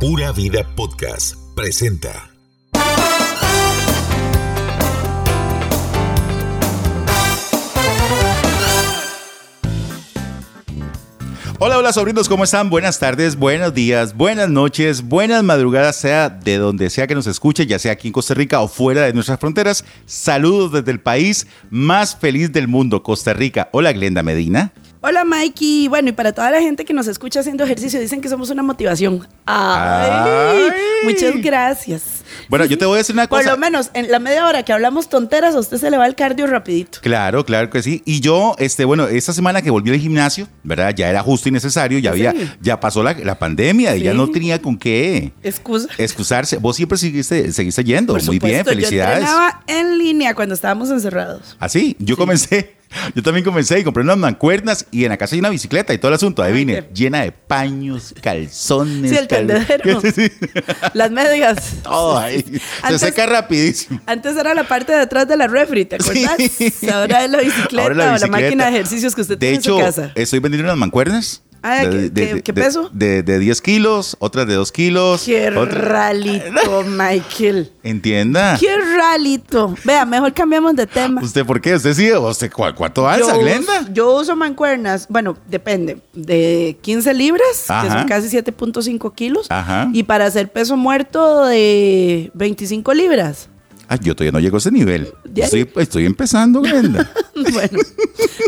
Pura Vida Podcast presenta. Hola, hola sobrinos, ¿cómo están? Buenas tardes, buenos días, buenas noches, buenas madrugadas, sea de donde sea que nos escuche, ya sea aquí en Costa Rica o fuera de nuestras fronteras. Saludos desde el país más feliz del mundo, Costa Rica. Hola, Glenda Medina. Hola Mikey, bueno y para toda la gente que nos escucha haciendo ejercicio dicen que somos una motivación. Ay, Ay. muchas gracias. Bueno, yo te voy a decir una Por cosa. lo menos en la media hora que hablamos tonteras a usted se le va el cardio rapidito. Claro, claro que sí. Y yo, este, bueno, esta semana que volví al gimnasio, ¿verdad? Ya era justo y necesario, ya ¿En había, ya pasó la, la pandemia y ya no tenía con qué Excusa. excusarse. Vos siempre seguiste, seguiste yendo. Por Muy bien, felicidades. Yo entrenaba en línea cuando estábamos encerrados. Así, yo comencé, yo también comencé y compré unas mancuernas y en la casa hay una bicicleta y todo el asunto, ahí vine, llena de paños, calzones. Sí, el cal- tendedero. Sí. Las medias. Todo ahí. Se Antes- seca rapidísimo. Antes era la parte de atrás de la refri, ¿te acuerdas? Sí. Ahora es la bicicleta Ahora la o la máquina de ejercicios que usted De tiene hecho, en su casa. estoy vendiendo unas mancuernas. Ah, ¿qué- qué- qué peso? De, de 10 kilos, otras de 2 kilos. Qué otra- ralito, Michael. Entienda. Qué ralito. Vea, mejor cambiamos de tema. ¿Usted por qué? ¿Usted sí? ¿Usted cu- cuánto alza, yo, Glenda? uso, yo uso mancuernas, bueno, depende, de 15 libras, que Ajá. son casi 7.5 kilos, Ajá. y para hacer peso muerto de 25 libras. Ay, yo todavía no llego a ese nivel. Estoy, estoy empezando, Glenda. bueno,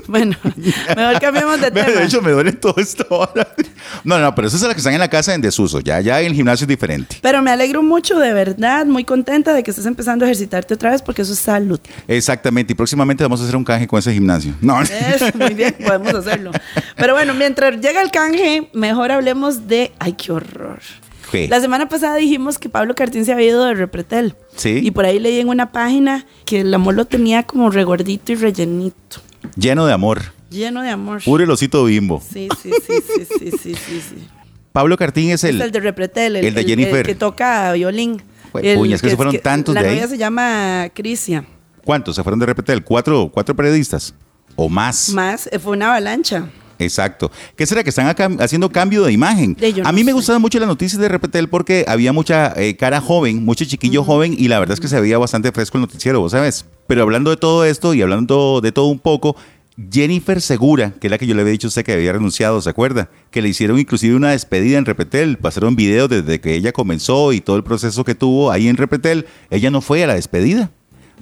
bueno, mejor cambiemos de tema. De hecho, me duele todo esto ahora. No, no, pero esas son las que están en la casa en desuso. Ya, ya en el gimnasio es diferente. Pero me alegro mucho, de verdad, muy contenta de que estés empezando a ejercitarte otra vez porque eso es salud. Exactamente. Y próximamente vamos a hacer un canje con ese gimnasio. No. Eso, muy bien, podemos hacerlo. Pero bueno, mientras llega el canje, mejor hablemos de... ¡Ay, qué horror! La semana pasada dijimos que Pablo Cartín se había ido de Repretel. Sí. Y por ahí leí en una página que el amor lo tenía como regordito y rellenito. Lleno de amor. Lleno de amor. Puro el osito bimbo. Sí, sí, sí, sí, sí, sí, sí, sí. Pablo Cartín es Es el. el de Repretel, el, el de Jennifer. el que toca violín. Puñas, que se fueron tantos La de ahí. novia se llama Crisia. ¿Cuántos se fueron de Repetel? ¿Cuatro, cuatro periodistas? ¿O más? Más, eh, fue una avalancha. Exacto. ¿Qué será que están acá haciendo cambio de imagen? De a no mí me sé. gustaban mucho las noticias de Repetel porque había mucha eh, cara joven, mucho chiquillo joven y la verdad es que se veía bastante fresco el noticiero, vos sabes. Pero hablando de todo esto y hablando de todo un poco, Jennifer Segura, que es la que yo le había dicho a usted que había renunciado, ¿se acuerda? Que le hicieron inclusive una despedida en Repetel, pasaron videos desde que ella comenzó y todo el proceso que tuvo ahí en Repetel. Ella no fue a la despedida.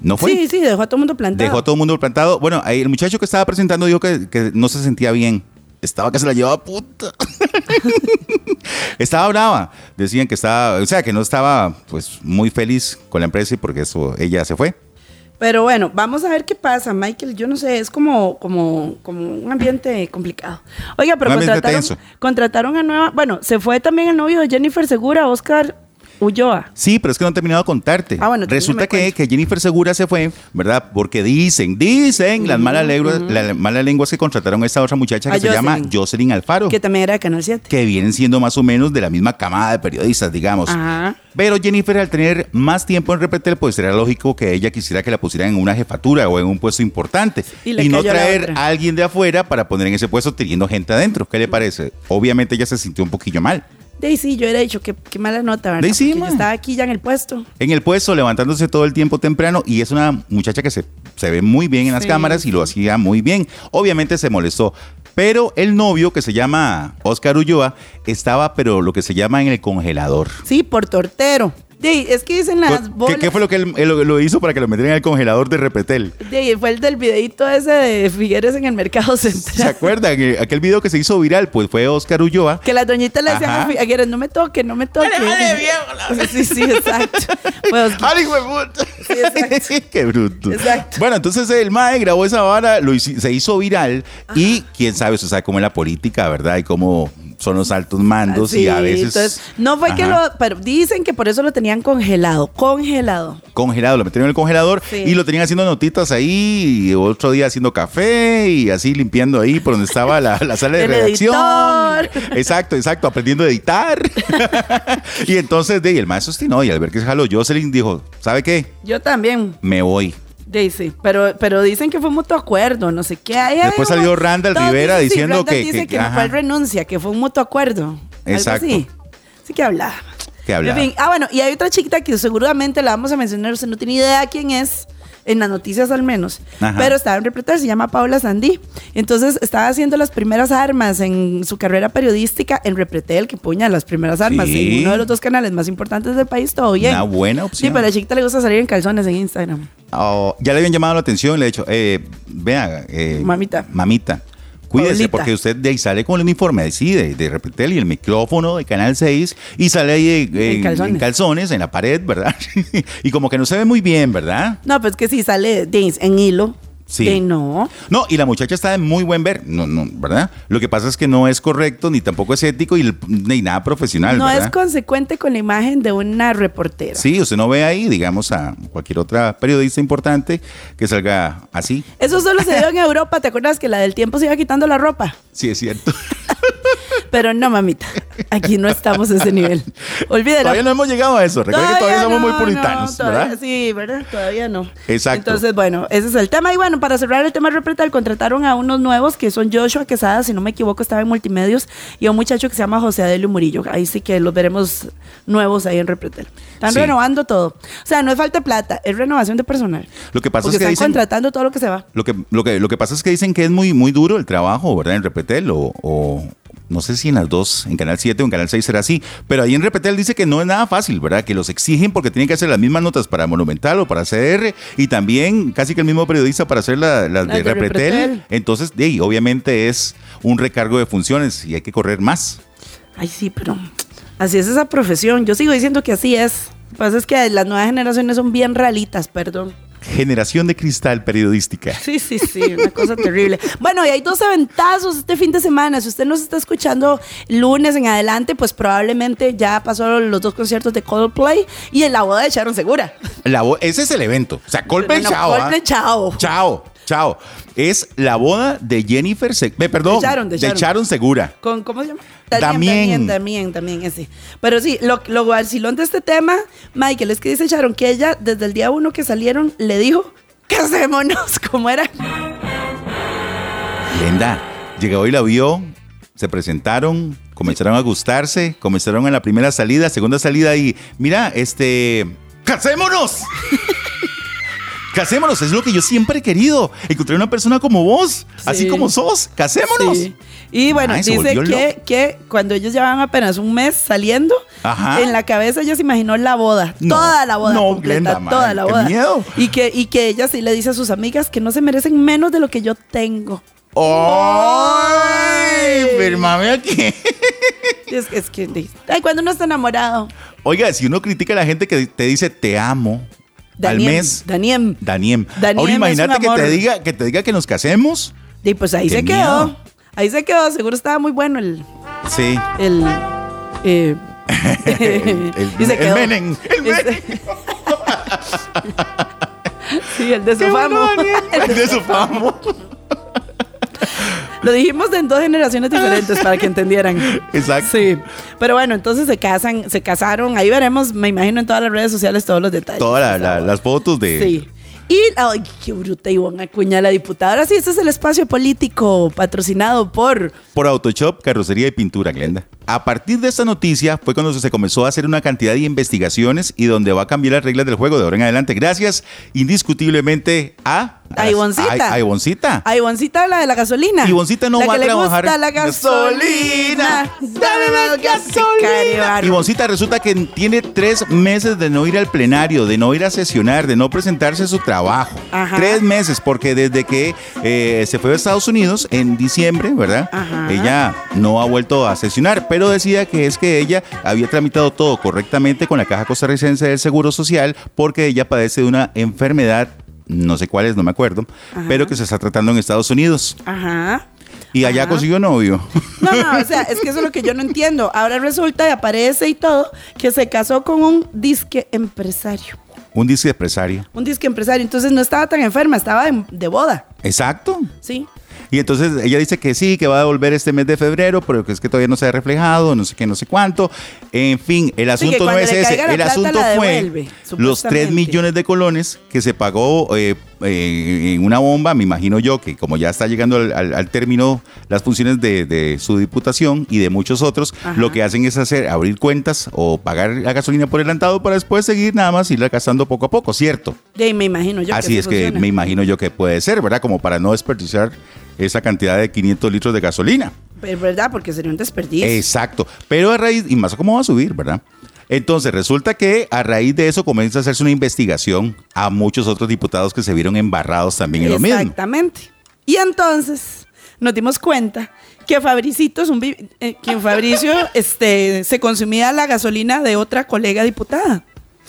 No fue. Sí, sí, dejó a todo el mundo plantado. Dejó a todo el mundo plantado. Bueno, ahí el muchacho que estaba presentando dijo que, que no se sentía bien. Estaba que se la llevaba puta. estaba brava. Decían que estaba, o sea, que no estaba pues muy feliz con la empresa y porque eso ella se fue. Pero bueno, vamos a ver qué pasa, Michael. Yo no sé, es como, como, como un ambiente complicado. Oiga, pero contrataron, contrataron a nueva. Bueno, se fue también el novio de Jennifer Segura, Oscar Ulloa. Sí, pero es que no he terminado de contarte. Ah, bueno, Resulta que, que Jennifer Segura se fue, ¿verdad? Porque dicen, dicen las malas lenguas, las malas lenguas que contrataron a esta otra muchacha que A se llama Jocelyn. Alfaro. Que también era de Canal 7. que vienen siendo más o menos de la misma camada de periodistas, digamos. Ajá. Pero Jennifer, al tener más tiempo en Repetel, pues será lógico que ella quisiera que la pusieran en una jefatura o en un puesto importante. Y no traer a alguien de afuera para poner en ese puesto teniendo gente adentro. ¿Qué le parece? Obviamente ella se sintió un poquillo mal. Sí, yo hubiera dicho que qué mala nota, ¿verdad? De ahí sí, Porque yo estaba aquí ya en el puesto. En el puesto, levantándose todo el tiempo temprano, y es una muchacha que se, se ve muy bien en las Sí. cámaras y lo hacía muy bien. Obviamente se molestó. Pero el novio, que se llama Oscar Ulloa, estaba, pero lo que se llama en el congelador. Sí, por tortero. De es que dicen las ¿Qué, bolas. qué fue lo que él, él lo- lo hizo para que lo metieran en el congelador de Repetel? De fue el del videito ese de Figueres en el mercado central. ¿Se acuerdan? Eh, Aquel video que se hizo viral, pues fue Oscar Ulloa. Que las doñitas le decían a Figueres, no me toque, no me toque. Sí, sí, exacto. Pues, ¡Ay, hijo de puta! Sí, exacto. ¡Qué bruto! Exacto. Bueno, entonces el MAE grabó esa vara, lo se hizo viral y quién sabe, usted sabe cómo es la política, ¿verdad? Y cómo son los altos mandos y a veces... entonces, no fue que lo, pero dicen que por eso lo tenían congelado, congelado. congelado, lo metieron en el congelador Sí. y lo tenían haciendo notitas ahí, y otro día haciendo café y así limpiando ahí por donde estaba la, la sala de El redacción. editor. Exacto, exacto, aprendiendo a editar. y entonces de ahí el maestro ostinó y al ver que se jaló Jocelyn dijo, ¿sabe qué? Yo también, Me voy. Daisy, pero, pero dicen que fue mutuo acuerdo, no sé qué. Ay, Después salió Randall todos Rivera sí, diciendo Randall que- dice que- que, ajá. no fue renuncia, que fue un mutuo acuerdo. Exacto. Algo así. Así que hablaba. que. En fin, ah, bueno, y hay otra chiquita que seguramente la vamos a mencionar, usted no tiene idea quién es, en las noticias al menos, Ajá. pero estaba en Repretel, se llama Paula Sandí. Entonces estaba haciendo las primeras armas en su carrera periodística en Repretel, que puña las primeras armas, Sí. en uno de los dos canales más importantes del país, todo bien. Una buena opción. Sí, pero a la chiquita le gusta salir en calzones en Instagram. Oh, ya le habían llamado la atención, le he dicho, eh, vea, eh, Mamita. Mamita. Cuídese, porque usted de ahí sale con el uniforme así de, Repretel y el micrófono de Canal 6 y sale ahí eh, en, En calzones. en calzones, en la pared, ¿verdad? y como que no se ve muy bien, ¿verdad? No, pues que si sale de- en hilo. Sí. de no. No, y la muchacha está de muy buen ver, no, no, ¿verdad? Lo que pasa es que no es correcto, ni tampoco es ético y ni nada profesional, No ¿verdad? es consecuente con la imagen de una reportera. Sí, usted no ve ahí, digamos, a cualquier otra periodista importante que salga así. Eso solo se dio en Europa. ¿Te acuerdas que la del tiempo se iba quitando la ropa? Sí, es cierto. Pero no, mamita. Aquí no estamos a ese nivel. Olvídelo. Todavía no hemos llegado a eso. Recuerda que todavía somos muy no, puritanos, no, todavía- ¿verdad? Sí, ¿verdad? Todavía no. Exacto. Entonces, bueno, ese es el tema. Y bueno, para cerrar el tema de Repretal, contrataron a unos nuevos que son Joshua Quesada, si no me equivoco, estaba en multimedios, y a un muchacho que se llama José Adelio Murillo. Ahí sí que los veremos nuevos ahí en Repretel. Están Sí. renovando todo. O sea, no es falta de plata, es renovación de personal. Lo que pasa Porque es que están dicen, contratando todo lo que se va. lo que, lo que, lo que pasa es que dicen que es muy, muy duro el trabajo, ¿verdad? En Repetel o, o no sé si en las dos, en Canal 7 o en Canal 6 será así, pero ahí en Repetel dice que no es nada fácil, ¿verdad? Que los exigen porque tienen que hacer las mismas notas para Monumental o para CR y también casi que el mismo periodista para hacer la- las Las de, de Repetel. Entonces, ahí, obviamente es un recargo de funciones y hay que correr más. Ay, sí, pero así es esa profesión. Yo sigo diciendo que así es. Lo que pasa es que las nuevas generaciones son bien realitas, perdón. Generación de cristal periodística. Sí, sí, sí, una cosa terrible. Bueno, y hay dos eventazos este fin de semana. Si usted nos está escuchando lunes en adelante, pues probablemente ya pasó los dos conciertos de Coldplay y en la boda de Sharon Segura. La ese es el evento. O sea, Coldplay, No, chao. ¿ah? Coldplay, chao. Chao, chao. Es la boda de Jennifer, Se- eh, perdón, De Sharon, de Sharon. Segura. Con, ¿Cómo se llama? Damien. También, también, también, ese. Pero sí, lo, lo vacilón de este tema, Michael, es que dice Sharon que ella, desde el día uno que salieron, le dijo, casémonos, como era. Lenda, llegó y la vio, se presentaron, comenzaron a gustarse, comenzaron en la primera salida, segunda salida y mira, este, ¡casémonos! Casémonos, es lo que yo siempre he querido. Encontrar una persona como vos, así Sí. como sos. Casémonos. Sí. Y bueno, Ay, dice que, que cuando ellos llevaban apenas un mes saliendo, Ajá. en la cabeza ella se imaginó la boda, No, toda la boda no, completa, Glenda, toda man, la qué boda. miedo. Y que, y que ella sí le dice a sus amigas que no se merecen menos de lo que yo tengo. ¡Ay! Firmame aquí. Es, es que, ay, cuando uno está enamorado. Oiga, si uno critica a la gente que te dice te amo Daniem, al mes. Daniem. Daniem. Daniem Ahora imagínate que te diga que te diga que nos casemos. Y pues ahí Qué se miedo. quedó. Ahí se quedó. Seguro estaba muy bueno el. Sí. el eh, el- y se el. Menem, el Ese- sí, el de su famo. bueno. El de su famo. Lo dijimos en dos generaciones diferentes para que entendieran. Exacto. Sí. Pero bueno, entonces se casan, se casaron. Ahí veremos, me imagino, en todas las redes sociales todos los detalles. Todas la- la- las fotos de. Sí. Y, ay, qué bruta Ivonne Acuña, la diputada. Ahora sí, este es el espacio político patrocinado por... Por Autoshop, carrocería y pintura, Glenda. A partir de esta noticia fue cuando se comenzó a hacer una cantidad de investigaciones y donde va a cambiar las reglas del juego de ahora en adelante. Gracias indiscutiblemente a... A Ivoncita. A, Ivoncita. A Ivoncita, la de la gasolina. Ivoncita no la va que a le trabajar. gusta la gasolina. Dame más gasolina. Ivoncita resulta que tiene tres meses de no ir al plenario, de no ir a sesionar, de no presentarse a su trabajo. Ajá. Tres meses, porque desde que eh, se fue a Estados Unidos en diciembre, ¿verdad? Ajá. Ella no ha vuelto a sesionar, pero decía que es que ella había tramitado todo correctamente con la Caja Costarricense del Seguro Social porque ella padece de una enfermedad, no sé cuál es, no me acuerdo, pero que se está tratando en Estados Unidos. Ajá. Y allá Ajá. consiguió novio. No, no, o sea, es que eso es lo que yo no entiendo. Ahora resulta y aparece y todo que se casó con un disque empresario. Un disque empresario. Un disque empresario. Entonces no estaba tan enferma, estaba de, de boda. Exacto. Sí. Y entonces ella dice que sí, que va a devolver este mes de febrero, pero que es que todavía no se ha reflejado, no sé qué, no sé cuánto. En fin, el Sí, asunto no es ese. El asunto fue los 3 supuestamente. millones de colones que se pagó eh, eh, en una bomba, me imagino yo, que como ya está llegando al, al- al término las funciones de, de su diputación y de muchos otros, Ajá. lo que hacen es hacer abrir cuentas o pagar la gasolina por adelantado para después seguir nada más irla gastando poco a poco, ¿cierto? Ahí me imagino yo. Así que es así que me imagino yo que puede ser, ¿verdad? Como para no desperdiciar esa cantidad de 500 litros de gasolina. Es verdad, porque sería un desperdicio. Exacto. Pero a raíz, y más cómo va a subir, ¿verdad? Entonces resulta que a raíz de eso comienza a hacerse una investigación a muchos otros diputados que se vieron embarrados también en lo mismo. Exactamente. Y entonces nos dimos cuenta que Fabricito es un eh, que Fabricio este, se consumía la gasolina de otra colega diputada.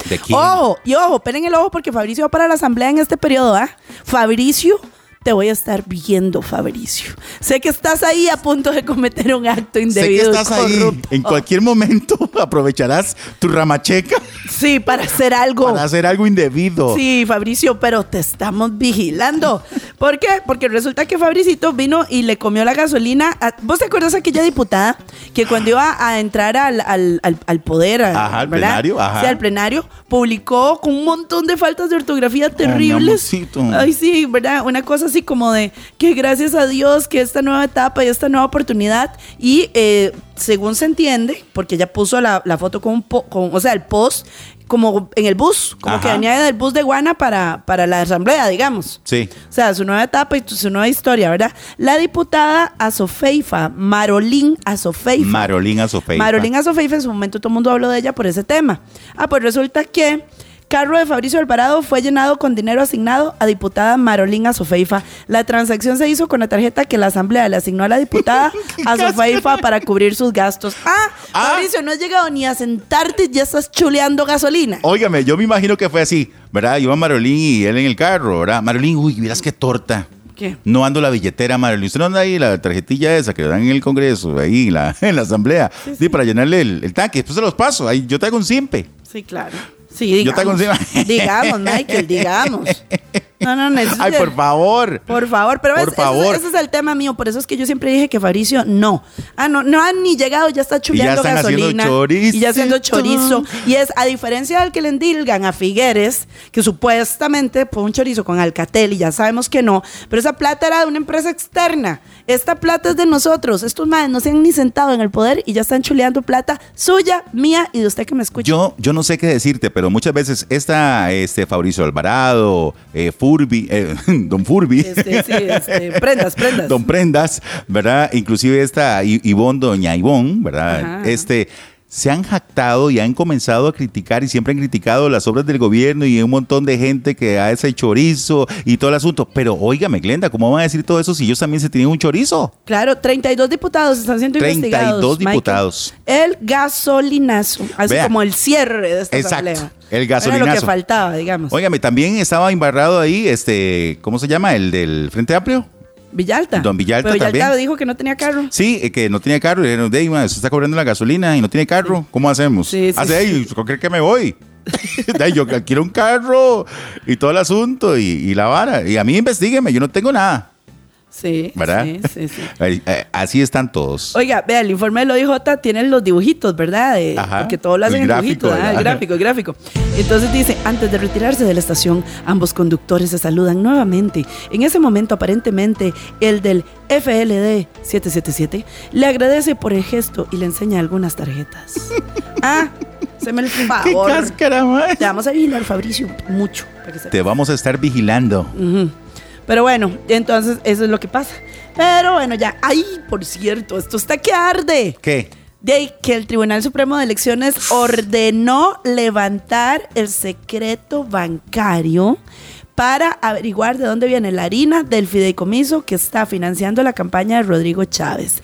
¿De quién? Ojo, y ojo, esperen el ojo porque Fabricio va para la asamblea en este periodo, ¿ah? Fabricio, te voy a estar viendo, Fabricio. Sé que estás ahí a punto de cometer un acto Sé que indebido. estás ahí. En cualquier momento aprovecharás tu ramacheca Sí, para hacer algo. para hacer algo indebido. Sí, Fabricio, pero te estamos vigilando. ¿Por qué? Porque resulta que Fabricito vino y le comió la gasolina. a- ¿Vos te acuerdas aquella diputada que cuando iba a entrar al, al- al- al poder, Ajá, al plenario, ajá. Sí, al plenario, publicó con un montón de faltas de ortografía terribles. amorcito. Ay, sí, ¿verdad? Una cosa así como de que gracias a Dios que esta nueva etapa y esta nueva oportunidad y eh, según se entiende, porque ella puso la, la foto con, con, o sea, el post como en el bus, como Ajá. que venía del bus de Guana para, para la asamblea, digamos. Sí. O sea, su nueva etapa y su nueva historia, ¿verdad? La diputada Azofeifa, Marolín Azofeifa. Marolín Azofeifa. Marolín Azofeifa, en su momento todo el mundo habló de ella por ese tema. Ah, pues resulta que carro de Fabricio Alvarado fue llenado con dinero asignado a diputada Marolín Azofeifa. La transacción se hizo con la tarjeta que la asamblea le asignó a la diputada Azofeifa para cubrir sus gastos. Ah, Ah. Fabricio, no has llegado ni a sentarte y ya estás chuleando gasolina. Óigame, yo me imagino que fue así, ¿verdad? Iba Marolín y él en el carro, ¿verdad? Marolín, uy, miras qué torta. ¿Qué? No ando la billetera, Marolín. ¿Usted no anda ahí la tarjetilla esa que le dan en el Congreso, ahí en la, en la Asamblea? Sí, para llenarle el, el tanque. Después se los paso. Ahí yo traigo un simpe. Sí, claro. Sí, Yo te digamos. aconsejo- digamos, Michael, digamos. No, no, no. Ay, por favor. Por favor, pero Por ese- favor. Ese, es el tema mío, por eso es que yo siempre dije que Fabricio no. Ah, no, no han ni llegado, ya está chuleando gasolina. chorizo. Y ya haciendo chorizo. Y es, a diferencia del que le endilgan a Figueres, que supuestamente fue un chorizo con Alcatel, y ya sabemos que no, pero esa plata era de una empresa externa. Esta plata es de nosotros. Estos madres no se han ni sentado en el poder y ya están chuleando plata suya, mía y de usted que me escucha. Yo, yo no sé qué decirte, pero muchas veces esta, este Fabricio Alvarado, eh, Furby, eh, Don Furby, Este, sí, este, prendas, prendas. Don Prendas, ¿verdad? Inclusive esta Ivonne, Doña Ivonne, ¿verdad? Ajá. Este se han jactado y han comenzado a criticar y siempre han criticado las obras del gobierno y un montón de gente que hace chorizo y todo el asunto. Pero óigame, Glenda, ¿cómo van a decir todo eso si ellos también se tienen un chorizo? Claro, 32 diputados están siendo 32 investigados. Michael. diputados. El gasolinazo, así Vea. como el cierre de esta Exacto, asamblea. el Era lo que gasolinazo. faltaba, digamos. Óigame, también estaba embarrado ahí, este, ¿cómo se llama? El del Frente Amplio. Villalta. Don Villalta Pero Villalta también. dijo que no tenía carro. Sí, eh, que no tenía carro. Y dijeron, "Dey, se está cobrando la gasolina y no tiene carro. ¿Cómo hacemos? Sí, sí, Hace, sí. "Ey, ¿cómo cree que me voy? Yo quiero un carro y todo el asunto y, y la vara. Y a mí investigueme, yo no tengo nada. Sí, ¿Verdad? sí, sí, sí. Eh, Así están todos. Oiga, vea, el informe del OIJ tiene los dibujitos, ¿verdad? De- Ajá. Porque todo lo El hacen en dibujitos, ¿verdad? el ¿verdad? gráfico, el gráfico. Entonces dice, antes de retirarse de la estación, ambos conductores se saludan nuevamente. En ese momento, aparentemente, el del FLD 777 le agradece por el gesto y le enseña algunas tarjetas. ah, se me el ¡Qué favor. cáscara, ma! Te vamos a vigilar, Fabricio, mucho. Te vamos a estar vigilando. Ujú. Pero bueno, entonces eso es lo que pasa. Pero bueno, ya. ¡Ay, por cierto! Esto está que arde. ¿Qué? De ahí que el Tribunal Supremo de Elecciones ordenó levantar el secreto bancario para averiguar de dónde viene la harina del fideicomiso que está financiando la campaña de Rodrigo Chávez.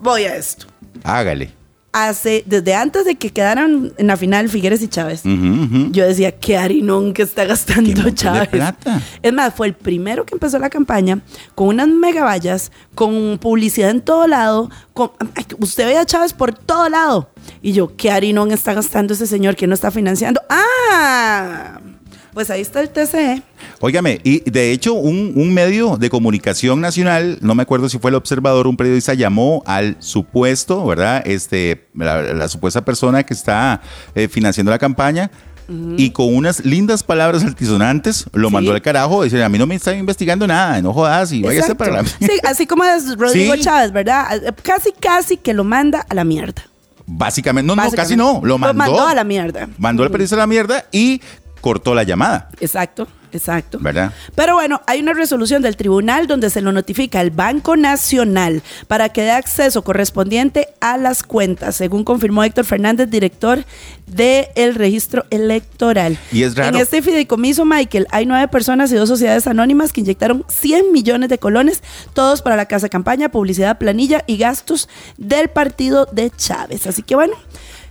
Voy a esto. Hágale. Hace, desde antes de que quedaran en la final Figueres y Chávez, yo decía, qué harinón que está gastando Chávez. plata. Es más, fue el primero que empezó la campaña con unas megavallas, con publicidad en todo lado. Con, usted veía a Chávez por todo lado. Y yo, ¿qué harinón está gastando ese señor que no está financiando? ¡Ah! Pues ahí está el TCE. Óigame, y de hecho un, un medio de comunicación nacional, no me acuerdo si fue el observador, un periodista llamó al supuesto, ¿verdad? Este, la, la supuesta persona que está eh, financiando la campaña. Y con unas lindas palabras altisonantes lo Sí. mandó al carajo. Dice, a mí no me están investigando nada, no jodas y váyase para la... Sí, así como es Rodrigo Sí. Chávez, ¿verdad? Casi, casi que lo manda a la mierda. Básicamente, no, no, casi no, lo mandó. Lo mandó a la mierda. Mandó al periodista a la mierda y cortó la llamada, Exacto, exacto. ¿verdad? Pero bueno, hay una resolución del tribunal donde se lo notifica al Banco Nacional para que dé acceso correspondiente a las cuentas, según confirmó Héctor Fernández, director del registro electoral. Y es raro. En este fideicomiso, Michael, hay nueve personas y dos sociedades anónimas que inyectaron 100 millones de colones, todos para la casa de campaña, publicidad, planilla y gastos del partido de Chávez. Así que bueno.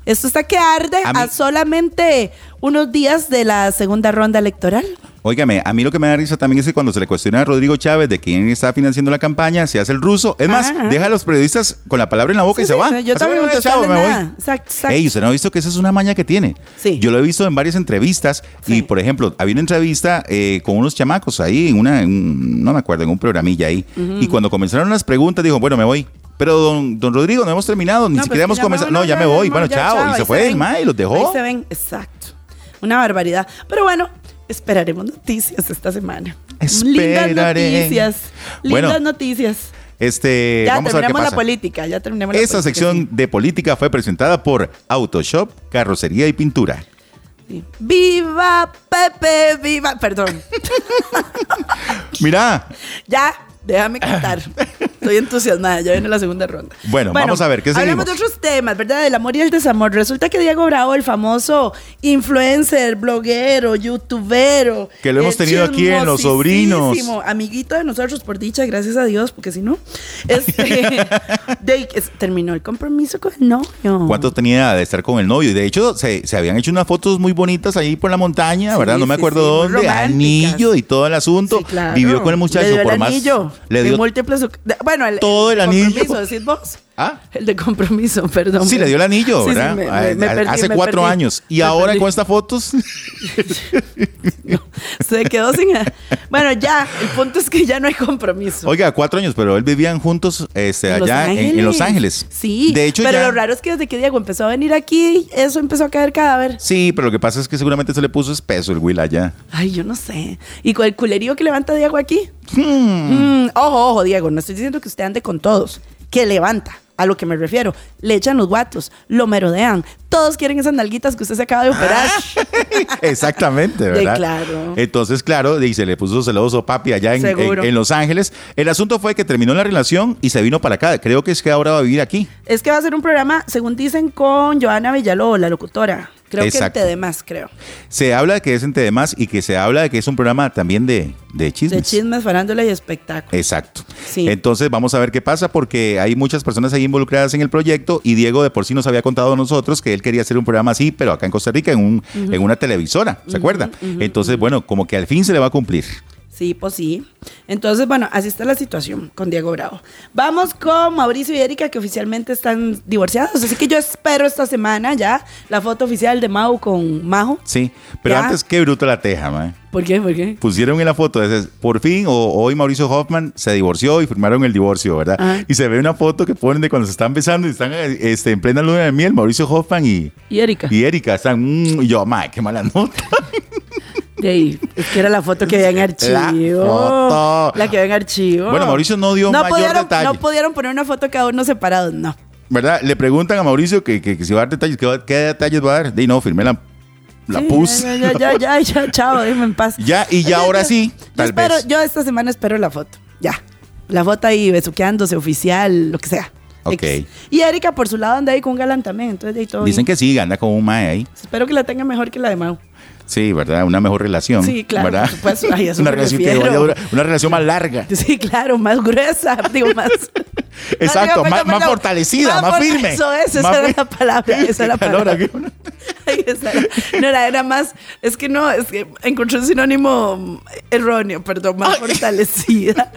Esto está que arde A solamente unos días de la segunda ronda electoral. Óigame, a mí lo que me da risa también es que cuando se le cuestiona a Rodrigo Chávez de quién está financiando la campaña, se hace el ruso. Es más, Ajá. deja a los periodistas con la palabra en la boca y se sí, va. Yo también "Bueno, no chao, me voy". nada. Exacto, exacto. Ey, ¿usted no ha visto que esa es una maña que tiene? Sí. Yo lo he visto en varias entrevistas y, por ejemplo, había una entrevista eh, con unos chamacos ahí, en una, en no me acuerdo, en un programilla ahí. Y cuando comenzaron las preguntas, dijo, bueno, me voy. Pero don, don Rodrigo, no hemos terminado, ni No, siquiera pues hemos comenzado. No, ya me voy. Bueno, ya, chao. Y se fue el ma y los dejó. Ahí se ven, exacto. Una barbaridad. Pero bueno, esperaremos noticias esta semana. Lindas Esperaré. noticias. Bueno, Lindas noticias. Este, Ya vamos a ver qué terminamos la política. Ya terminamos la política, sección de política fue presentada por Autoshop, Carrocería y Pintura. sí. ¡Viva Pepe! ¡Viva! Perdón. Mira, Ya, déjame cantar. Estoy entusiasmada, ya viene la segunda ronda. Bueno, vamos a ver, ¿qué seguimos? de otros temas, ¿verdad? Del amor y el desamor. Resulta que Diego Bravo, el famoso influencer, bloguero, youtubero. Que lo hemos tenido aquí en Los Sobrinos. Amiguito de nosotros, por dicha, gracias a Dios, porque si no. Este, de- es- terminó el compromiso con el novio. ¿cuánto tenía de estar con el novio? Y de hecho, se, se habían hecho unas fotos muy bonitas ahí por la montaña, Sí, ¿verdad? No me acuerdo sí, dónde. Anillo y todo el asunto. Sí, claro. Vivió con el muchacho le dio por el más. anillo, Le dio múltiples de- bueno, el, todo el de anillo. ¿Ah? El de compromiso, perdón. Sí, le dio el anillo, Sí, ¿verdad? me- Ah, me perdí, Hace cuatro perdí. años. Y ahora perdí. con estas fotos. Se quedó sin. Bueno, ya, el punto es que ya no hay compromiso. Oiga, cuatro años, pero él vivían juntos este, En Los allá en, en Los Ángeles. Sí, De hecho, pero ya- lo raro es que desde que Diego empezó a venir aquí, eso empezó a caer cadáver. Sí, pero lo que pasa es que seguramente se le puso espeso el Will allá. Ay, yo no sé. ¿Y con el culerío que levanta Diego aquí? Hmm. Mm, ojo, ojo, Diego, no estoy diciendo que usted ande con todos. Que levanta, a lo que me refiero. Le echan los guatos, lo merodean. Todos quieren esas nalguitas que usted se acaba de operar. Exactamente, De ¿verdad? claro. Entonces, claro, se le puso celoso papi allá en, en- en Los Ángeles. El asunto fue que terminó la relación y se vino para acá. Creo que es que ahora va a vivir aquí. es que va a ser un programa, según dicen, con Joana Villalobos, la locutora. Creo Exacto. que en más, creo. Se habla de que es entre demás y que se habla de que es un programa también de, de chismes. De chismes, farándula y espectáculo. Exacto. Sí. Entonces vamos a ver qué pasa porque hay muchas personas ahí involucradas en el proyecto y Diego de por sí nos había contado a nosotros que él quería hacer un programa así, pero acá en Costa Rica en, un, en una televisora, ¿se acuerda? Entonces, bueno, como que al fin se le va a cumplir. Sí, pues sí. Entonces, bueno, así está la situación con Diego Bravo. Vamos con Mauricio y Erika, que oficialmente están divorciados. Así que yo espero esta semana ya la foto oficial de Mau con Majo. Sí, pero Ya. antes qué bruto la teja, mae. ¿Por qué? ¿Por qué? pusieron en la foto, ese- por fin, o hoy Mauricio Hoffman se divorció y firmaron el divorcio, ¿verdad? Ajá. Y se ve una foto que ponen de cuando se están besando y están este, en plena luna de miel, Mauricio Hoffman y, ¿Y Erika? y Erika están, mm, y yo, mae, qué mala nota. Es que era la foto que había en archivo. foto. La que había en archivo. Bueno, Mauricio no dio mayor pudieron, detalle. No pudieron poner una foto cada uno separados, no. ¿Verdad? Le preguntan a Mauricio que, que- que si va a dar detalles, ¿qué, detalles va a dar? Y no, firmé la, la Sí, pus. Ya, ya, ya, ya, ya, chao, déjame en paz. Ya, y ya ahora sí, Yo tal espero- vez. Yo esta semana espero la foto. Ya. La foto ahí besuqueándose, oficial, lo que sea. Ok. Y Erika por su lado anda ahí con un galán también. Entonces, de ahí todo Dicen bien. que sí, anda con un mae ahí. Espero que la tenga mejor que la de Mau. Sí, ¿verdad? Una mejor relación. Sí, claro, ¿verdad? por supuesto. Una, relación que vaya a durar- una relación más larga. Sí, claro, más gruesa, digo, más. Exacto, más, fortalecida, más, firme. Eso es, esa era la palabra, esa era la calor palabra. no era, era más, es que no, es que encontré un sinónimo erróneo, perdón, más fortalecida.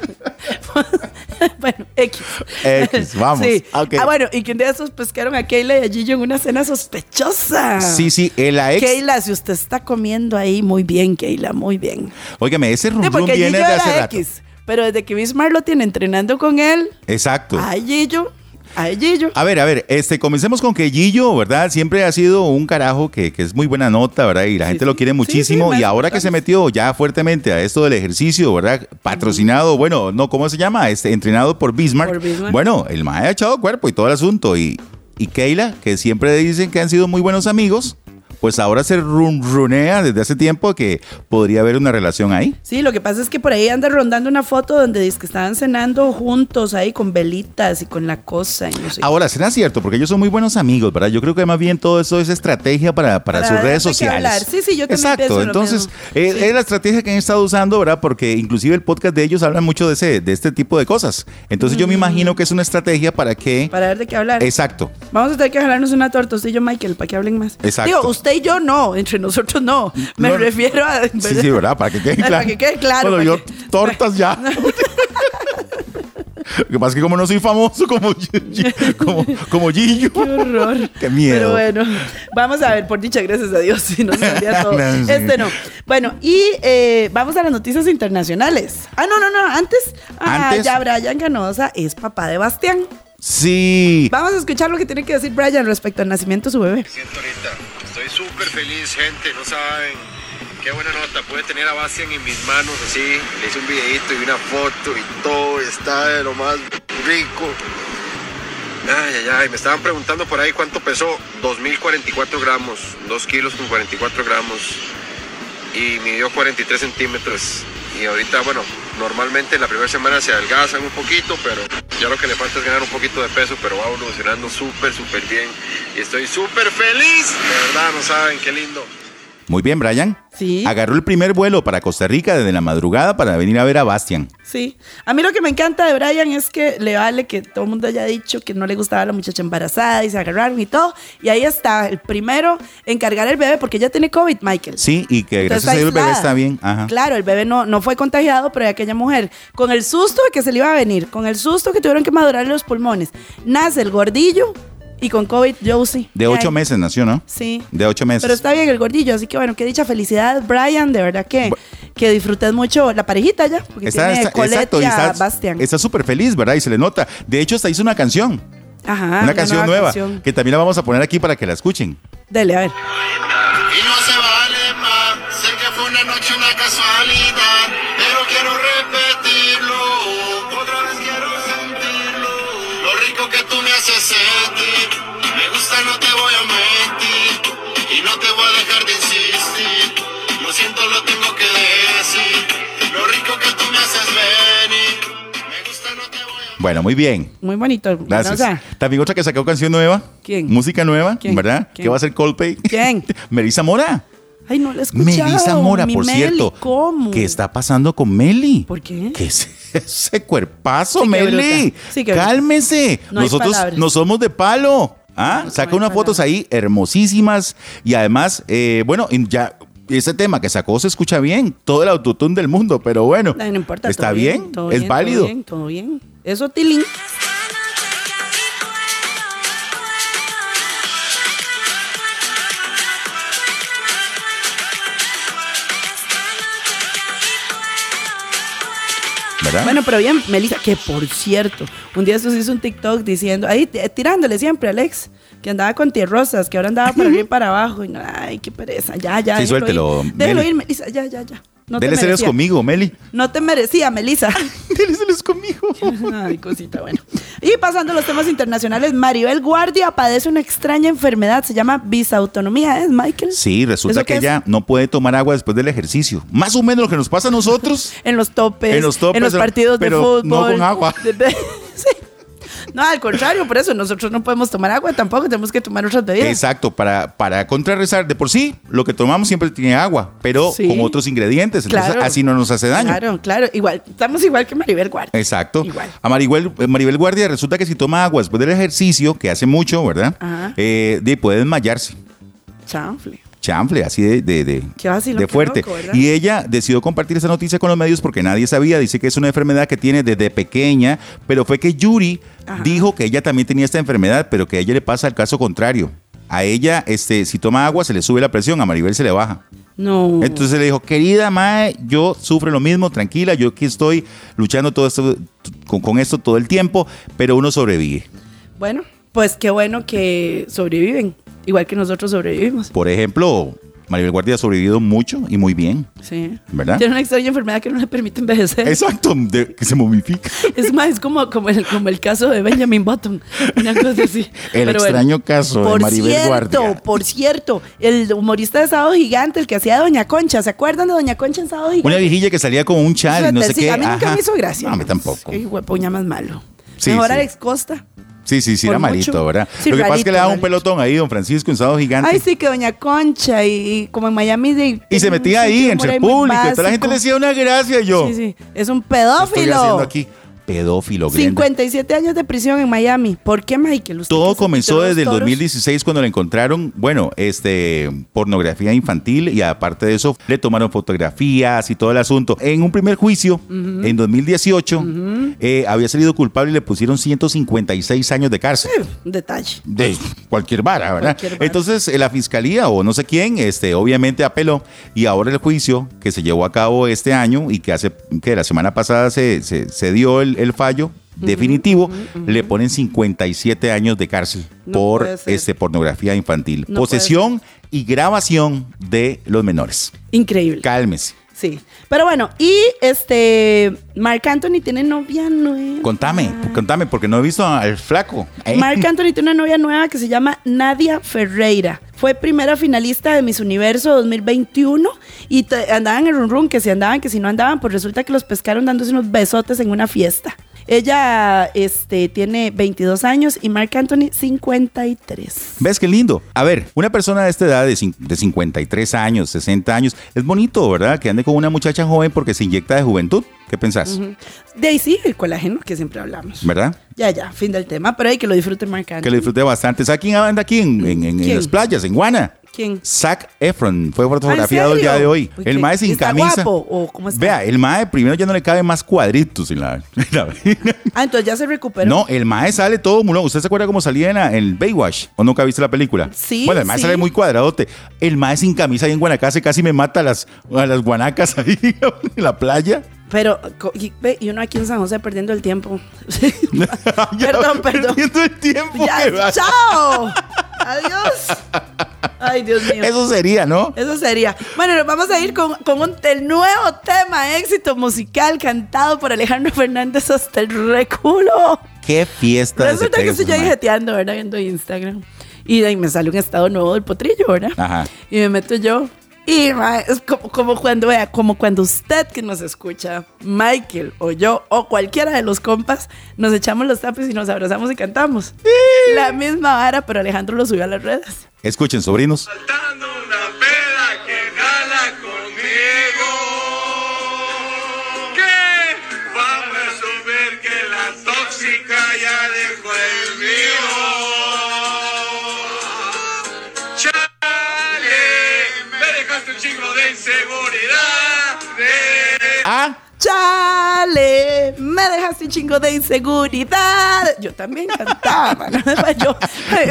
bueno, X. X, vamos. Sí. Ok. Ah, bueno, y que un día esos pescaron a Keila y a Gillo en una cena sospechosa. Sí, sí, el ex. Keila, si usted está comiendo ahí, muy bien, Keila, muy bien. Óigame, ese rum Sí, viene de hace rato. X. Pero desde que Bismarck lo tiene entrenando con él, Exacto. ay, Gillo, ay, Gillo. A ver, a ver, este, comencemos con que Gillo, ¿verdad? Siempre ha sido un carajo que, que es muy buena nota, ¿verdad? Y la Sí, gente sí. lo quiere muchísimo. sí, y ahora que se metió ya fuertemente a esto del ejercicio, ¿verdad? Patrocinado, bueno, no, ¿cómo se llama? Este, entrenado por Bismarck. Por Bismarck. Bueno, el mae ha echado cuerpo y todo el asunto. Y, y Keila, que siempre dicen que han sido muy buenos amigos, pues ahora se run, runea desde hace tiempo que podría haber una relación ahí. Sí, lo que pasa es que por ahí anda rondando una foto donde dice que estaban cenando juntos ahí con velitas y con la cosa y no sé. Ahora, será cierto, porque ellos son muy buenos amigos, ¿verdad? Yo creo que más bien todo eso es estrategia para, para, Para sus redes sociales. Sí, sí, yo también Exacto, entonces eh, Sí. es la estrategia que han estado usando, ¿verdad? Porque inclusive el podcast de ellos habla mucho de, ese, de este tipo de cosas. Entonces yo me imagino que es una estrategia para que... Para ver de qué hablar. Exacto. Vamos a tener que jalarnos una yo, Michael, para que hablen más. Exacto. Digo, usted y yo no, entre nosotros no. Me No, refiero a. Sí, sí, ¿verdad? Para que quede Para claro. que quede claro, Bueno, para yo que- tortas ya. Lo que pasa es que como no soy famoso como, como, como Gillo. Qué horror. Qué miedo. Pero bueno, vamos a ver, por dicha, gracias a Dios, si no se olvida todo. No, sí. Este no. Bueno, y eh, vamos a las noticias internacionales. Ah, no, no, no, antes. Ah, Antes. ya Brian Ganosa es papá de Bastián. Sí. Vamos a escuchar lo que tiene que decir Brian respecto al nacimiento de su bebé. siento ahorita. Estoy súper feliz, gente. No saben. Qué buena nota. Pude tener a Bastian en mis manos así. Le hice un videito y una foto y todo. Está de lo más rico. Ay, ay, ay. Me estaban preguntando por ahí cuánto pesó. 2.044 gramos. 2 kilos con 44 gramos. Y midió 43 centímetros. Y ahorita, bueno, normalmente la primera semana se adelgazan un poquito, pero ya lo que le falta es ganar un poquito de peso, pero va evolucionando súper, súper bien. Y estoy súper feliz. De verdad, no saben qué lindo. Muy bien, Brian. Sí. Agarró el primer vuelo para Costa Rica desde la madrugada para venir a ver a Bastian. Sí. A mí lo que me encanta de Brian es que le vale que todo el mundo haya dicho que no le gustaba la muchacha embarazada y se agarraron y todo. Y ahí está, el primero en cargar el bebé porque ella tiene COVID, Michael. Sí, y que Entonces gracias a Dios el bebé está bien. Ajá. Claro, el bebé no, no fue contagiado, pero aquella mujer, con el susto de que se le iba a venir, con el susto que tuvieron que madurarle los pulmones, nace el gordillo y con COVID, Josie. De ¿Qué ocho hay? meses nació, ¿no? Sí. De ocho meses. Pero está bien el gordillo, así que bueno, qué dicha felicidad, Brian, de verdad que, Bu- que disfrutes mucho la parejita ya, porque Está, tiene está- exacto, y está Bastian. está súper feliz, ¿verdad? Y se le nota. De hecho, hasta hizo una canción. Ajá, una canción nueva. canción. Que también la vamos a poner aquí para que la escuchen. Dele, a ver. Y no se vale más. Sé que fue una noche, una casualidad. Pero quiero repetirlo. Otra vez quiero sentirlo. Lo rico que tú me haces Bueno, muy bien. Muy bonito. Gracias. O sea, También otra que sacó canción nueva. ¿Quién? Música nueva, ¿Quién? ¿verdad? ¿Quién? ¿Qué va a hacer Coldplay? ¿Quién? Melissa Mora. ay, no la he escuchado. Melissa Mora, Mi por Meli, cierto. ¿Cómo? ¿Qué está pasando con Meli? ¿Por qué? ¿Qué es ese cuerpazo, Sí, Meli? Sí. Cálmese. No Nosotros no somos de palo. ¿Ah? No, Saca unas fotos ahí hermosísimas. Y además, eh, bueno, y ya ese tema que sacó se escucha bien. Todo el autotune del mundo, pero bueno. No importa. Está bien, todo es bien, válido. Todo bien, todo bien. Eso, Tilín. ¿Verdad? Bueno, pero bien, Melissa, que por cierto, un día se hizo un TikTok diciendo, ahí t- tirándole siempre Alex, que andaba con tierrosas, que ahora andaba por arriba y para abajo. Y no, ay, qué pereza. Ya, ya. Sí, déjelo suéltelo, ir. Déjelo ir, Melissa, ya, ya, ya. No te Dele celos merecía. conmigo, Meli. No te merecía, Melissa. Dele celos conmigo. Ay, cosita, bueno. Y pasando a los temas internacionales, Maribel Guardia padece una extraña enfermedad, se llama bisautonomía, ¿es, Michael? Sí, resulta ¿Eso que es? ella no puede tomar agua después del ejercicio. Más o menos lo que nos pasa a nosotros. En los topes, En los topes, en los partidos pero de no fútbol. con agua. Sí. No, al contrario, por eso nosotros no podemos tomar agua tampoco, tenemos que tomar otras bebidas. Exacto, para, para contrarrestar. De por sí, lo que tomamos siempre tiene agua, pero Sí. con otros ingredientes. Entonces, Claro. así no nos hace daño. Claro, claro, igual, estamos igual que Maribel Guardia. Exacto. Igual. A Maribel, eh, Maribel Guardia resulta que si toma agua después del ejercicio, que hace mucho, ¿verdad? Ajá. Eh, de- puede desmayarse. Chanfle. Chanfle, así de, de, de, fuerte. y ella decidió compartir esa noticia con los medios porque nadie sabía. Dice que es una enfermedad que tiene desde pequeña, pero fue que Yuri Ajá. dijo que ella también tenía esta enfermedad, pero que a ella le pasa el caso contrario. A ella, este, si toma agua, se le sube la presión, a Maribel se le baja. No. Entonces le dijo, querida Mae, yo sufro lo mismo, tranquila, yo aquí estoy luchando todo esto, con, con esto todo el tiempo, pero uno sobrevive. Bueno, pues qué bueno que sobreviven, igual que nosotros sobrevivimos. Por ejemplo, Maribel Guardia ha sobrevivido mucho y muy bien, Sí. ¿verdad? Tiene una extraña enfermedad que no le permite envejecer. Exacto, de- que se momifica. Es más, es como, como, el, como el caso de Benjamin Button. Una cosa así. El Pero extraño caso de Maribel cierto, Guardia. Por cierto, el humorista de Sábado Gigante, el que hacía Doña Concha, ¿se acuerdan de Doña Concha en Sábado Gigante? Una viejilla que salía con un chal y no sé Sí, qué. A mí nunca Ajá. me hizo gracia. No, a mí tampoco. Qué huepuña más malo. Sí, Mejor sí. Alex Costa. Sí, sí, sí, era malito, mucho. ¿verdad? Sí, Lo que pasa es que le daba un pelotón ahí, don Francisco, en Sábado Gigante. Ay, sí, que Doña Concha y, y como en Miami. De, y se metía ahí entre el público. y Toda la gente le decía una gracia yo. Sí, sí. Es un ¿qué estoy haciendo pedófilo. aquí? Pedófilo, Glenda. 57 años de prisión en Miami. ¿Por qué, Michael? ¿Usted Todo comenzó desde el toros? 2016 cuando le encontraron, bueno, este, pornografía infantil y aparte de eso le tomaron fotografías y todo el asunto. En un primer juicio, en 2018, eh, había salido culpable y le pusieron 156 años de cárcel. Un detalle. De cualquier vara, ¿verdad? Cualquier vara. Entonces, eh, la fiscalía o no sé quién, este, obviamente apeló y ahora el juicio que se llevó a cabo este año y que hace, que la semana pasada se, se- se dio el, el fallo definitivo, le ponen 57 años de cárcel No por este, pornografía infantil, No posesión y grabación de los menores. Increíble. Cálmese. Sí. Pero bueno, y este. Marc Anthony tiene novia nueva. Contame, contame, porque no he visto al flaco. ¿eh? Marc Anthony tiene una novia nueva que se llama Nadia Ferreira. Fue primera finalista de Miss Universo 2021 y andaban en run run, que si andaban, que si no andaban, pues resulta que los pescaron dándose unos besotes en una fiesta. Ella este, tiene 22 años y Marc Anthony 53. ¿Ves qué lindo? A ver, una persona de esta edad, de, de 53 años, 60 años, es bonito, ¿verdad? Que ande con una muchacha joven porque se inyecta de juventud. ¿Qué pensás? De ahí sí, el colágeno que siempre hablamos. ¿Verdad? Ya, ya, fin del tema, pero hay que lo disfrute Marc. Que lo disfruté bastante. ¿Sabes quién anda aquí en, en- en- las playas, en Guana? ¿Quién? Zac Efron fue ¿Ah, fotografiado el día de hoy. El mae sin ¿Está camisa. guapo o cómo está? Vea, el mae primero ya no le cabe más cuadritos en la. en la- Ah, entonces ya se recuperó. no, el mae sale todo mulón. ¿Usted se acuerda cómo salía en, en Baywatch? ¿O nunca viste la película? Sí, Bueno, el mae sí. sale muy cuadradote. El mae sin camisa ahí en Guanacaste casi me mata a las, a las guanacas ahí en la playa. Pero, y, uno aquí en San José perdiendo el tiempo. Perdón, perdón. Perdiendo el tiempo. Ya. ¡Chao! Adiós. Ay, Dios mío. Eso sería, ¿no? Eso sería. Bueno, nos vamos a ir con, con un, el nuevo tema éxito musical cantado por Alejandro Fernández hasta el reculo. Qué fiesta. Resulta que estoy mae. jeteando, ¿verdad? Viendo Instagram. Y de ahí me sale un estado nuevo del potrillo, ¿verdad? Ajá. Y me meto yo. Y ma, es como, como cuando vea, como cuando usted que nos escucha, Michael o yo o cualquiera de los compas, nos echamos los tapes y nos abrazamos y cantamos. La misma vara, pero Alejandro lo subió a las redes. Escuchen, sobrinos. Me dejaste un chingo de inseguridad. Yo también cantaba. ¿no? Yo,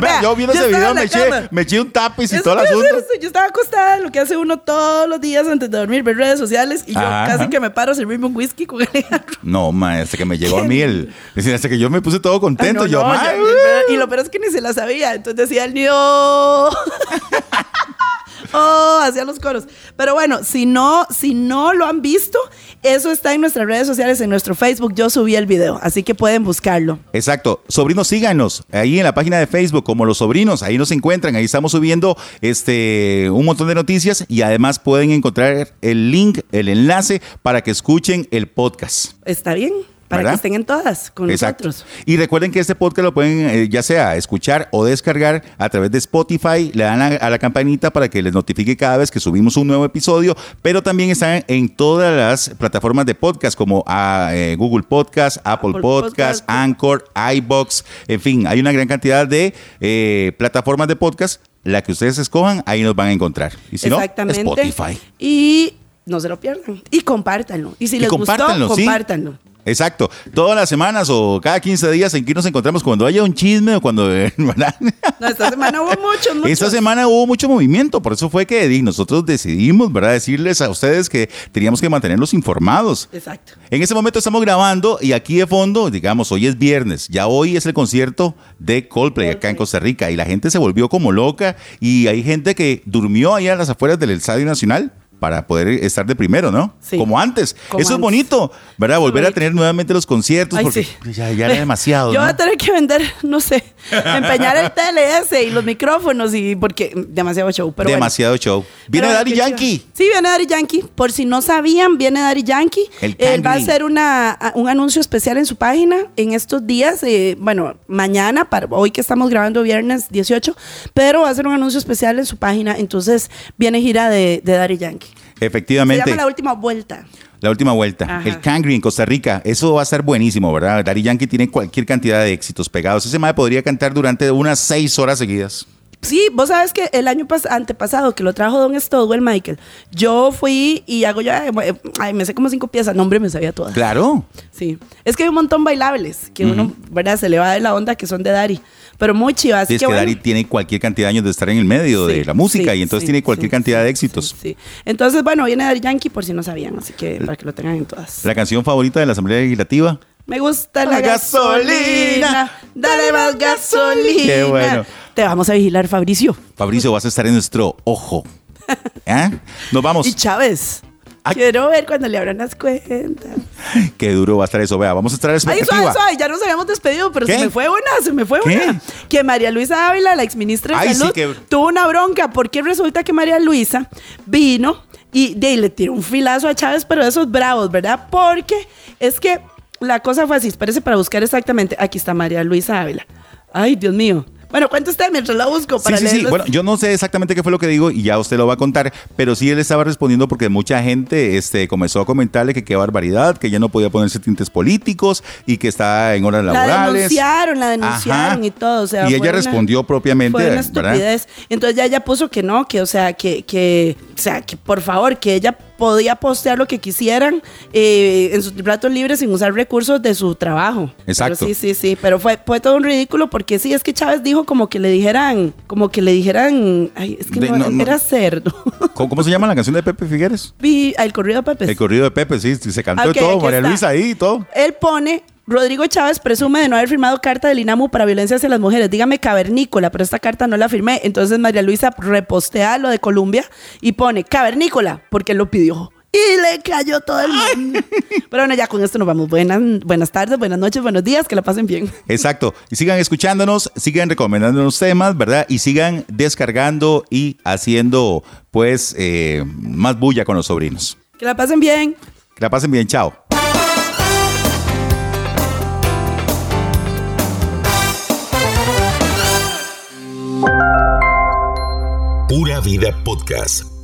vea, yo viendo ese video me eché, me eché un tapiz y todo el asunto. Yo estaba acostada, lo que hace uno todos los días antes de dormir, ver redes sociales, y yo Ajá. casi que me paro a servirme un whisky con Alejandro. No, ma, hasta que me llegó a mí el. Hasta que yo me puse todo contento. Ah, no, yo, no, ma, ya, uh. y lo peor es que ni se la sabía, entonces decía el niño. Oh, hacía los coros. Pero bueno, si no, si no lo han visto, eso está en nuestras redes sociales, en nuestro Facebook. Yo subí el video, así que pueden buscarlo. Exacto. Sobrinos, síganos ahí en la página de Facebook como Los Sobrinos. Ahí nos encuentran. Ahí estamos subiendo este un montón de noticias y además pueden encontrar el link, el enlace para que escuchen el podcast. ¿Está bien? Para ¿Verdad? que estén en todas con Exacto. nosotros. Y recuerden que este podcast lo pueden eh, ya sea escuchar o descargar a través de Spotify. Le dan a, a la campanita para que les notifique cada vez que subimos un nuevo episodio. Pero también están en todas las plataformas de podcast como ah, eh, Google Podcast, Apple, Apple Podcast, Podcast. Anchor, iBox. En fin, hay una gran cantidad de eh, plataformas de podcast la que ustedes escojan, ahí nos van a encontrar. Y si no. Spotify. Y no se lo pierdan. Y compártanlo. Y si Y les gustó, compártanlo, sí. compártanlo. Exacto. Todas las semanas o cada 15 días en que nos encontramos cuando haya un chisme o cuando... ¿verdad? No, esta semana hubo muchos, muchos. Esta semana hubo mucho movimiento, por eso fue que nosotros decidimos, ¿verdad? Decirles a ustedes que teníamos que mantenerlos informados. Exacto. En ese momento estamos grabando y aquí de fondo, digamos, hoy es viernes, ya hoy es el concierto de Coldplay acá en Costa Rica y la gente se volvió como loca y hay gente que durmió allá a las afueras del Estadio Nacional para poder estar de primero, ¿no? Sí. Como antes. Como Eso es bonito, ¿verdad? Volver a tener nuevamente los conciertos Ay, porque sí. ya, ya era demasiado. Yo ¿no? voy a tener que vender, no sé, empeñar el TLS y los micrófonos y porque demasiado show. Pero bueno. demasiado show. Viene Pero Daddy Yankee. Sí, viene Daddy Yankee. Por si no sabían, viene Daddy Yankee. El Él va a hacer una, un anuncio especial en su página en estos días. eh, bueno, mañana, para hoy que estamos grabando viernes 18, pero va a hacer un anuncio especial en su página. Entonces viene gira de, de Daddy Yankee. Se Efectivamente. llama La Última Vuelta. La última vuelta. Ajá. El Cangri en Costa Rica. Eso va a estar buenísimo, ¿verdad? Daddy Yankee tiene cualquier cantidad de éxitos pegados. Ese mae podría cantar durante unas seis horas seguidas. Sí, vos sabes que el año pas- antepasado que lo trajo Don Stowell, Michael, yo fui y hago ya, eh, ay, me sé como cinco piezas, no hombre, me sabía todas. Claro. Sí, es que hay un montón bailables que uno, ¿verdad? Se le va de la onda que son de Dari, pero muy chivas. Es que bueno. Daddy tiene cualquier cantidad de años de estar en el medio Sí, de la música sí, y entonces sí, tiene cualquier cantidad de éxitos. Sí, sí. Entonces, bueno, viene Dari Yankee por si no sabían, así que para que lo tengan en todas. La canción favorita de la Asamblea Legislativa. Me gusta la La gasolina. gasolina, dale más gasolina. Qué bueno. Te vamos a vigilar, Fabricio. Fabricio, vas a estar en nuestro ojo. ¿Ah? Nos vamos. Y Chávez. Ay. Quiero ver cuando le abran las cuentas. Qué duro va a estar eso. Vea, vamos a estar Ay, suave, suave, ya nos habíamos despedido, pero ¿Qué? se me fue una, se me fue ¿Qué? una. Que María Luisa Ávila, la exministra de Ay, sí, Salud, que- tuvo una bronca porque resulta que María Luisa vino y de, le tiró un filazo a Chávez, pero de esos bravos, ¿verdad? Porque es que la cosa fue así, espérese para buscar exactamente. Aquí está María Luisa Ávila. Ay, Dios mío. Bueno, cuenta usted mientras la busco Sí, para sí, sí. leerlos. Bueno, yo no sé exactamente qué fue lo que digo y ya usted lo va a contar, pero sí él estaba respondiendo porque mucha gente este, comenzó a comentarle que qué barbaridad, que ya no podía ponerse tintes políticos y que está en horas La laborales. denunciaron, la denunciaron Ajá. y todo. O sea, y ella una- respondió propiamente, Fue una ¿verdad? Entonces ya ella puso que no, que o sea, que, que, o sea, que por favor, que ella podía postear lo que quisieran eh, en sus ratos libres sin usar recursos de su trabajo. Exacto. Pero sí, sí, sí. Pero fue, fue todo un ridículo porque sí, es que Chávez dijo como que le dijeran, como que le dijeran, ay, es que De- no, no, no. era cerdo. ¿Cómo, cómo se llama la canción de Pepe Figueres? El corrido de Pepe. El corrido de Pepe, sí, sí, se cantó y todo, María está. Luisa ahí y todo. Él pone, Rodrigo Chávez presume de no haber firmado carta del INAMU para violencia hacia las mujeres. Dígame cavernícola, pero esta carta no la firmé. Entonces María Luisa repostea lo de Colombia y pone cavernícola, porque lo pidió. Y le cayó todo el mundo. Pero bueno, ya con esto nos vamos. Buenas, buenas tardes, buenas noches, buenos días, que la pasen bien. Exacto. Y sigan escuchándonos, sigan recomendándonos temas, ¿verdad? Y sigan descargando y haciendo, pues, eh, más bulla con los sobrinos. Que la pasen bien. Que la pasen bien, chao. Pura Vida Podcast